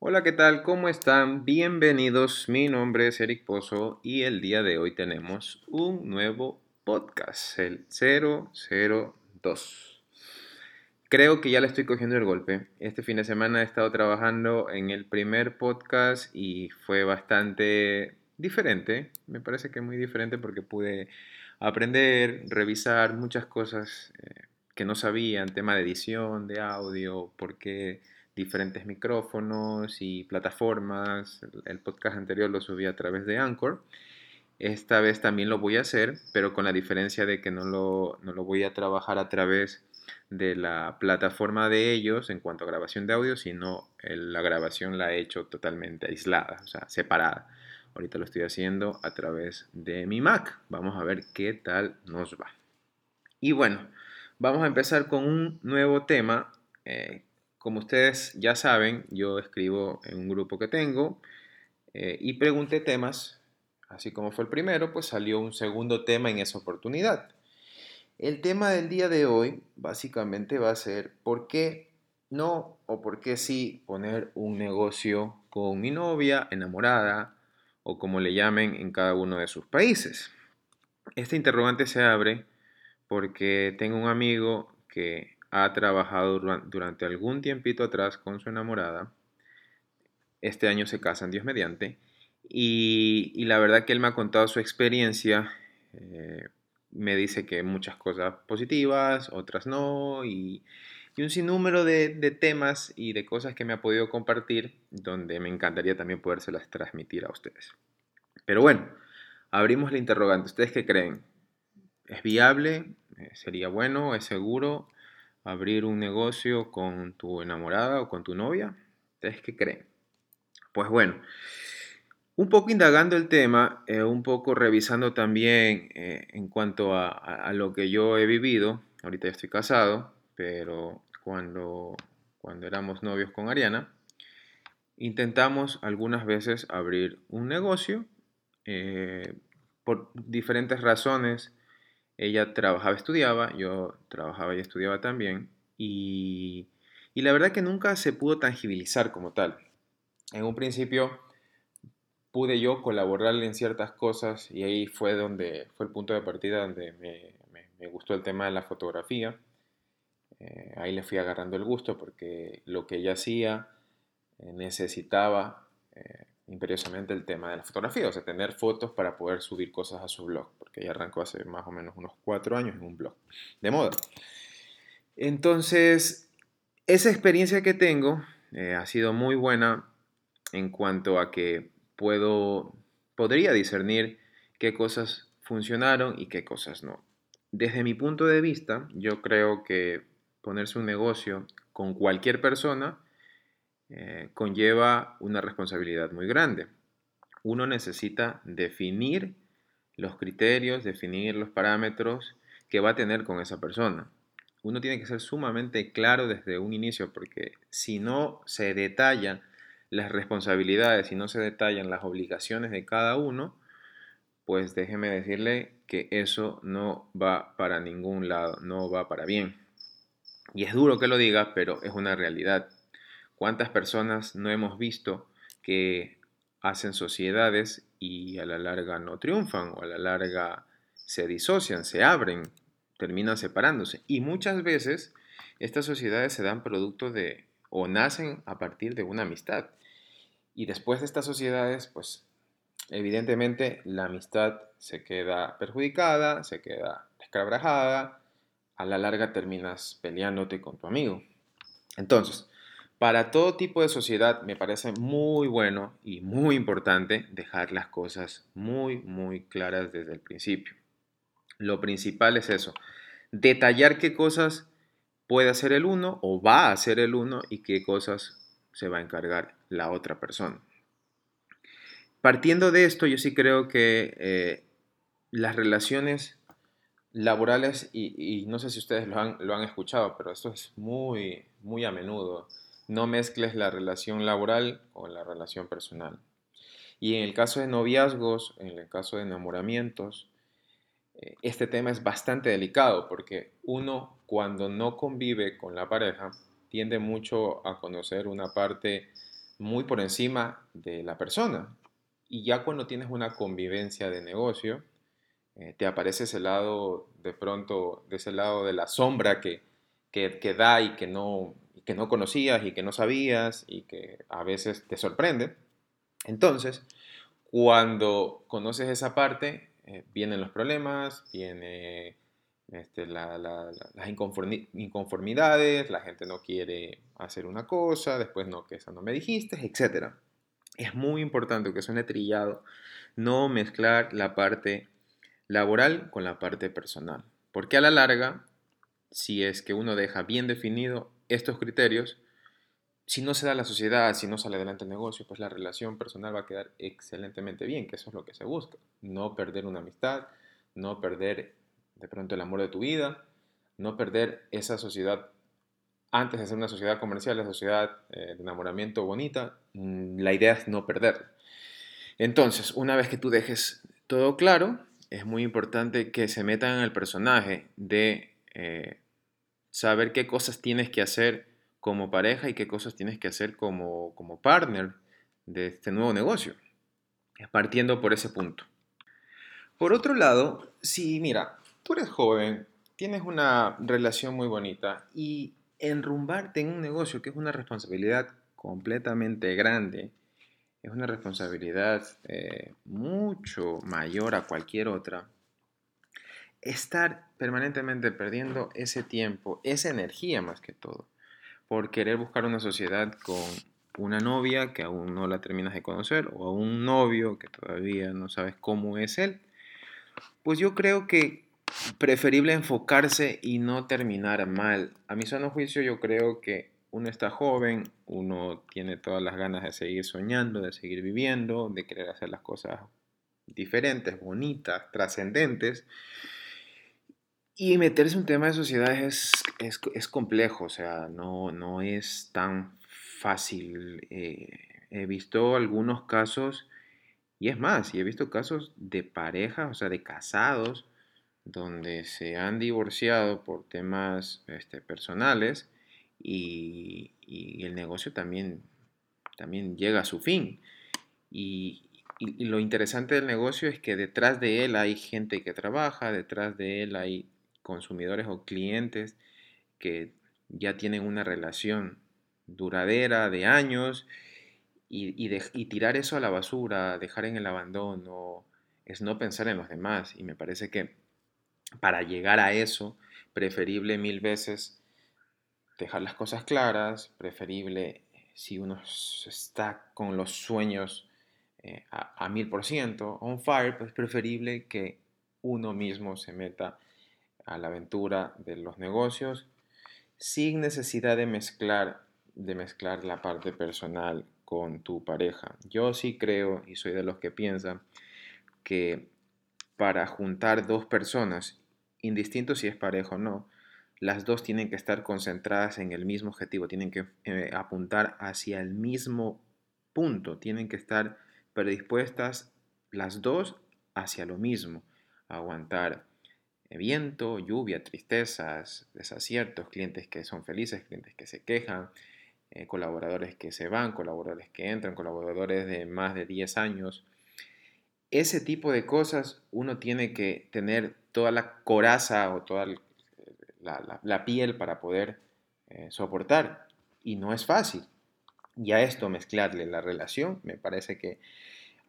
Hola, ¿qué tal? ¿Cómo están? Bienvenidos. Mi nombre es Eric Pozo y el día de hoy tenemos un nuevo podcast, el 002. Creo que ya le estoy cogiendo el golpe. Este fin de semana he estado trabajando en el primer podcast y fue bastante diferente. Me parece que muy diferente porque pude aprender, revisar muchas cosas eh, que no sabía en tema de edición, de audio, por qué diferentes micrófonos y plataformas. El podcast anterior lo subí a través de Anchor. Esta vez también lo voy a hacer, pero con la diferencia de que no lo, no lo voy a trabajar a través de la plataforma de ellos en cuanto a grabación de audio, sino la grabación la he hecho totalmente aislada, o sea, separada. Ahorita lo estoy haciendo a través de mi Mac. Vamos a ver qué tal nos va. Y bueno, vamos a empezar con un nuevo tema eh, como ustedes ya saben, yo escribo en un grupo que tengo eh, y pregunté temas, así como fue el primero, pues salió un segundo tema en esa oportunidad. El tema del día de hoy básicamente va a ser por qué no o por qué sí poner un negocio con mi novia, enamorada o como le llamen en cada uno de sus países. Este interrogante se abre porque tengo un amigo que ha trabajado durante algún tiempito atrás con su enamorada. Este año se casan, Dios mediante. Y, la verdad que él me ha contado su experiencia. Eh, me dice que muchas cosas positivas, otras no. Y, un sinnúmero de, de, temas y de cosas que me ha podido compartir, donde me encantaría también podérselas transmitir a ustedes. Pero bueno, abrimos la interrogante. ¿Ustedes qué creen? ¿Es viable? Eh, ¿Sería bueno? ¿Es seguro? Abrir un negocio con tu enamorada o con tu novia? ¿Ustedes qué creen? Pues bueno, un poco indagando el tema, eh, un poco revisando también eh, en cuanto a, lo que yo he vivido, ahorita ya estoy casado, pero cuando, cuando éramos novios con Ariana, intentamos algunas veces abrir un negocio eh, por diferentes razones ella trabajaba, estudiaba, yo trabajaba y estudiaba también. Y, la verdad que nunca se pudo tangibilizar como tal. En un principio pude yo colaborarle en ciertas cosas y ahí fue donde fue el punto de partida donde me, gustó el tema de la fotografía. Eh, ahí le fui agarrando el gusto porque lo que ella hacía eh, necesitaba eh, imperiosamente el tema de la fotografía, o sea, tener fotos para poder subir cosas a su blog, ella arrancó hace más o menos unos cuatro años en un blog de moda. Entonces, esa experiencia que tengo eh, ha sido muy buena en cuanto a que puedo, podría discernir qué cosas funcionaron y qué cosas no. Desde mi punto de vista, yo creo que ponerse un negocio con cualquier persona eh, conlleva una responsabilidad muy grande. Uno necesita definir los criterios, definir los parámetros que va a tener con esa persona. Uno tiene que ser sumamente claro desde un inicio porque si no se detallan las responsabilidades, si no se detallan las obligaciones de cada uno, pues déjeme decirle que eso no va para ningún lado, no va para bien. Y es duro que lo diga, pero es una realidad. ¿Cuántas personas no hemos visto que hacen sociedades y a la larga no triunfan o a la larga se disocian, se abren, terminan separándose? Y muchas veces estas sociedades se dan producto de o nacen a partir de una amistad. Y después de estas sociedades, pues evidentemente la amistad se queda perjudicada, se queda descabrajada, a la larga terminas peleándote con tu amigo. Entonces, para todo tipo de sociedad me parece muy bueno y muy importante dejar las cosas muy, muy claras desde el principio. Lo principal es eso, detallar qué cosas puede hacer el uno o va a hacer el uno y qué cosas se va a encargar la otra persona. Partiendo de esto, yo sí creo que eh, las relaciones laborales, y, no sé si ustedes lo han, lo han escuchado, pero esto es muy, muy a menudo no mezcles la relación laboral con la relación personal. Y en el caso de noviazgos, en el caso de enamoramientos, eh, este tema es bastante delicado porque uno cuando no convive con la pareja tiende mucho a conocer una parte muy por encima de la persona. Y ya cuando tienes una convivencia de negocio, eh, te aparece ese lado, de pronto, de ese lado de la sombra que, que, da y que, no, que no conocías y que no sabías y que a veces te sorprende. Entonces, cuando conoces esa parte, eh, vienen los problemas, vienen este, las inconformidades, la gente no quiere hacer una cosa, después no, que eso no me dijiste, etc. Es muy importante que suene trillado no mezclar la parte laboral con la parte personal, porque a la larga, si es que uno deja bien definido estos criterios, si no se da la sociedad, si no sale adelante el negocio, pues la relación personal va a quedar excelentemente bien, que eso es lo que se busca. No perder una amistad, no perder de pronto el amor de tu vida, no perder esa sociedad, antes de ser una sociedad comercial, la sociedad eh, de enamoramiento bonita, mm, la idea es no perder. Entonces, una vez que tú dejes todo claro, es muy importante que se metan en el personaje de eh, saber qué cosas tienes que hacer como pareja y qué cosas tienes que hacer como, como partner de este nuevo negocio. Partiendo por ese punto. Por otro lado, si mira, tú eres joven, tienes una relación muy bonita y enrumbarte en un negocio que es una responsabilidad completamente grande, es una responsabilidad eh, mucho mayor a cualquier otra, estar permanentemente perdiendo ese tiempo, esa energía más que todo, por querer buscar una sociedad con una novia que aún no la terminas de conocer o a un novio que todavía no sabes cómo es él, pues yo creo que preferible enfocarse y no terminar mal. A mi sano juicio yo creo que uno está joven, uno tiene todas las ganas de seguir soñando, de seguir viviendo, de querer hacer las cosas diferentes, bonitas, trascendentes. Y meterse en un tema de sociedad es, es, complejo, o sea, no, no es tan fácil. Eh, he visto algunos casos, y es más, he visto casos de parejas, o sea, de casados, donde se han divorciado por temas este, personales y, el negocio también, también llega a su fin. Y, y, lo interesante del negocio es que detrás de él hay gente que trabaja, detrás de él hay consumidores o clientes que ya tienen una relación duradera de años y, tirar eso a la basura, dejar en el abandono, es no pensar en los demás. Y me parece que para llegar a eso, preferible mil veces dejar las cosas claras, preferible si uno está con los sueños eh, a mil por ciento on fire, pues preferible que uno mismo se meta a la aventura de los negocios sin necesidad de mezclar, de mezclar la parte personal con tu pareja. Yo sí creo y soy de los que piensan que para juntar dos personas, indistinto si es pareja o no, las dos tienen que estar concentradas en el mismo objetivo, tienen que eh, apuntar hacia el mismo punto, tienen que estar predispuestas las dos hacia lo mismo, aguantar viento, lluvia, tristezas, desaciertos, clientes que son felices, clientes que se quejan, eh, colaboradores que se van, colaboradores que entran, colaboradores de más de 10 años. Ese tipo de cosas uno tiene que tener toda la coraza o toda la, piel para poder eh, soportar. Y no es fácil. Y a esto mezclarle la relación, me parece que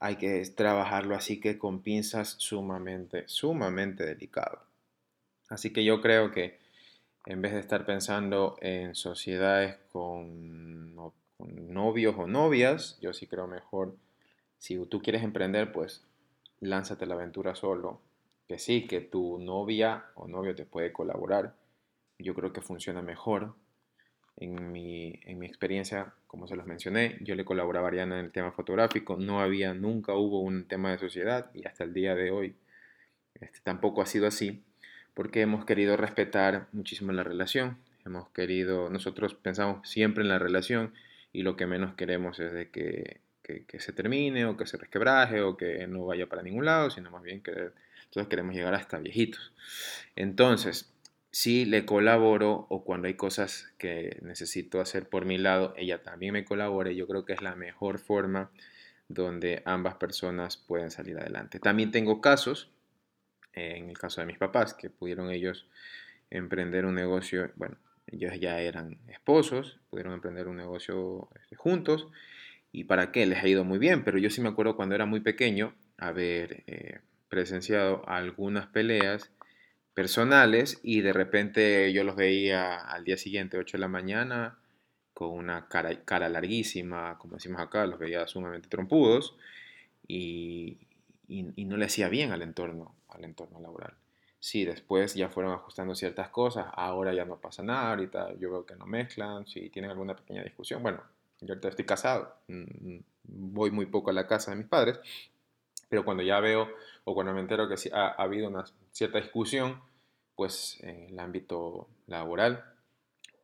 hay que trabajarlo así que con pinzas sumamente, sumamente delicado. Así que yo creo que en vez de estar pensando en sociedades con, novios o novias, yo sí creo mejor, si tú quieres emprender, pues lánzate la aventura solo, que sí, que tu novia o novio te puede colaborar. Yo creo que funciona mejor. En mi, en mi experiencia, como se los mencioné, yo le colaboraba a Ariana en el tema fotográfico. No había, nunca hubo un tema de sociedad y hasta el día de hoy este, tampoco ha sido así porque hemos querido respetar muchísimo la relación. Hemos querido, nosotros pensamos siempre en la relación y lo que menos queremos es de que, que, que se termine o que se resquebraje o que no vaya para ningún lado, sino más bien que entonces queremos llegar hasta viejitos. Entonces, sí le colaboro o cuando hay cosas que necesito hacer por mi lado, ella también me colabora. Yo creo que es la mejor forma donde ambas personas pueden salir adelante. También tengo casos, en el caso de mis papás, que pudieron ellos emprender un negocio, bueno, ellos ya eran esposos, pudieron emprender un negocio este, juntos y para qué les ha ido muy bien, pero yo sí me acuerdo cuando era muy pequeño haber eh, presenciado algunas peleas personales y de repente yo los veía al día siguiente, 8 de la mañana, con una cara, cara larguísima, como decimos acá, los veía sumamente trompudos y, y, no le hacía bien al entorno, al entorno laboral. Sí, después ya fueron ajustando ciertas cosas, ahora ya no pasa nada, ahorita yo veo que no mezclan, si tienen alguna pequeña discusión, bueno, yo ahorita estoy casado, mm, voy muy poco a la casa de mis padres, pero cuando ya veo o cuando me entero que ha, ha habido una cierta discusión, pues en el ámbito laboral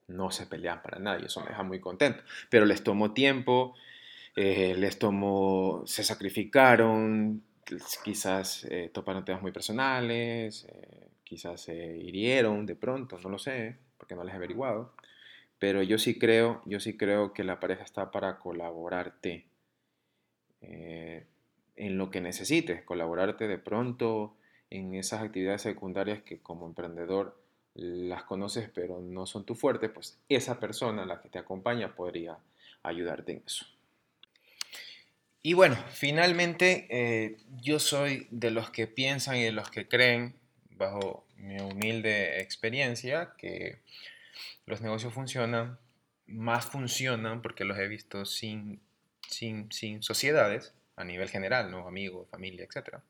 no se pelean para nadie, eso me deja muy contento. Pero les tomó tiempo, eh, les tomó, se sacrificaron, quizás eh, toparon temas muy personales, eh, quizás se hirieron de pronto, no lo sé, porque no les he averiguado. Pero yo sí creo, yo sí creo que la pareja está para colaborarte en lo que necesites, colaborarte de pronto en esas actividades secundarias que como emprendedor las conoces pero no son tu fuerte, pues esa persona, la que te acompaña, podría ayudarte en eso. Y bueno, finalmente eh, yo soy de los que piensan y de los que creen, bajo mi humilde experiencia, que los negocios funcionan, más funcionan porque los he visto sin, sin, sin sociedades, a nivel general, ¿no? amigos, familia, etc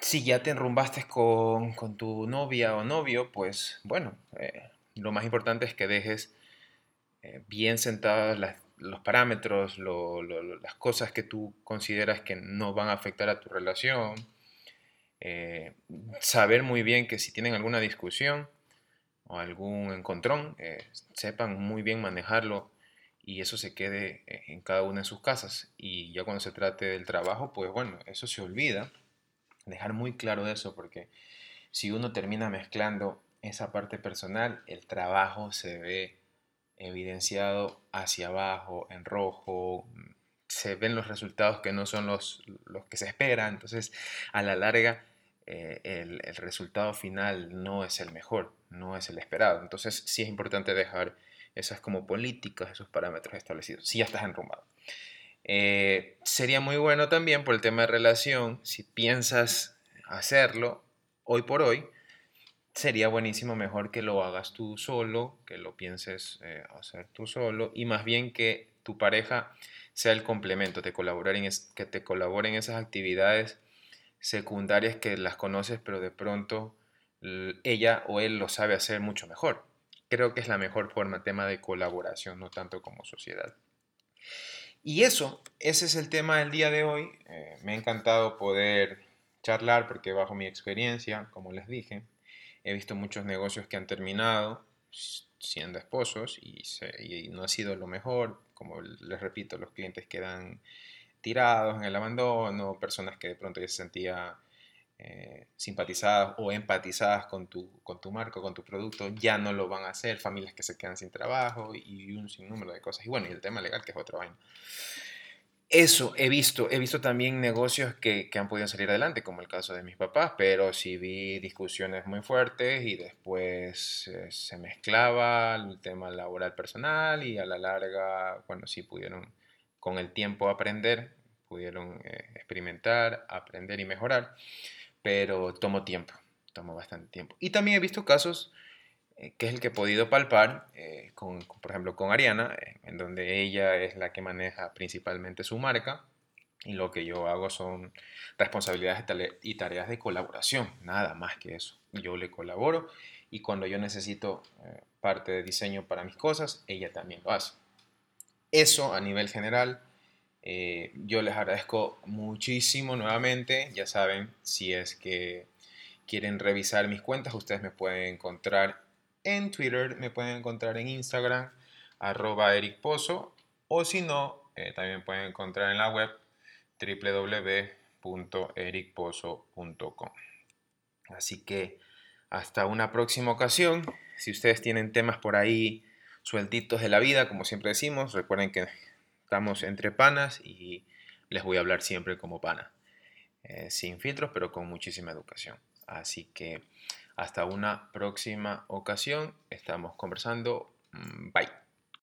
si ya te enrumbaste con, tu novia o novio, pues bueno, eh, lo más importante es que dejes eh, bien sentados los parámetros, las cosas que tú consideras que no van a afectar a tu relación. Eh, saber muy bien que si tienen alguna discusión o algún encontrón, sepan muy bien manejarlo y eso se quede en cada una de sus casas. Y ya cuando se trate del trabajo, pues bueno, eso se olvida dejar muy claro eso, porque si uno termina mezclando esa parte personal, el trabajo se ve evidenciado hacia abajo, en rojo, se ven los resultados que no son los, los que se esperan, entonces a la larga eh, el, el, resultado final no es el mejor, no es el esperado. Entonces sí es importante dejar esas como políticas, esos parámetros establecidos, si ya estás enrumbado. Eh, sería muy bueno también por el tema de relación, si piensas hacerlo hoy por hoy, sería buenísimo mejor que lo hagas tú solo, que lo pienses eh, hacer tú solo y más bien que tu pareja sea el complemento, te en que te colabore en esas actividades secundarias que las conoces, pero de pronto ella o él lo sabe hacer mucho mejor. Creo que es la mejor forma, tema de colaboración, no tanto como sociedad. Y eso, ese es el tema del día de hoy. Eh, me ha encantado poder charlar porque bajo mi experiencia, como les dije, he visto muchos negocios que han terminado siendo esposos y, y no ha sido lo mejor. Como les repito, los clientes quedan tirados en el abandono, personas que de pronto ya se sentían eh, simpatizadas o empatizadas con tu, con tu marca, con tu producto, ya no lo van a hacer, familias que se quedan sin trabajo y un sinnúmero de cosas. Y bueno, y el tema legal, que es otro vaina. Eso he visto, he visto también negocios que, que, han podido salir adelante, como el caso de mis papás, pero sí vi discusiones muy fuertes y después eh, se mezclaba el tema laboral personal y a la larga, bueno, sí pudieron con el tiempo aprender, pudieron eh, experimentar, aprender y mejorar pero tomó tiempo, tomó bastante tiempo. Y también he visto casos, eh, que es el que he podido palpar, eh, con, por ejemplo con Ariana, eh, en donde ella es la que maneja principalmente su marca y lo que yo hago son responsabilidades y tareas de colaboración, nada más que eso. Yo le colaboro y cuando yo necesito parte de diseño para mis cosas, ella también lo hace. Eso a nivel general eh, yo les agradezco muchísimo nuevamente. Ya saben, si es que quieren revisar mis cuentas, ustedes me pueden encontrar en Twitter, me pueden encontrar en Instagram, arroba Eric Pozo, o si no, eh, también pueden encontrar en la web www.ericpozo.com. Así que Hasta una próxima ocasión. Si ustedes tienen temas por ahí sueltitos de la vida, como siempre decimos, recuerden que estamos entre panas y les voy a hablar siempre como pana. Eh, sin filtros, pero con muchísima educación. Así que hasta una próxima ocasión. Estamos conversando. Mm, bye.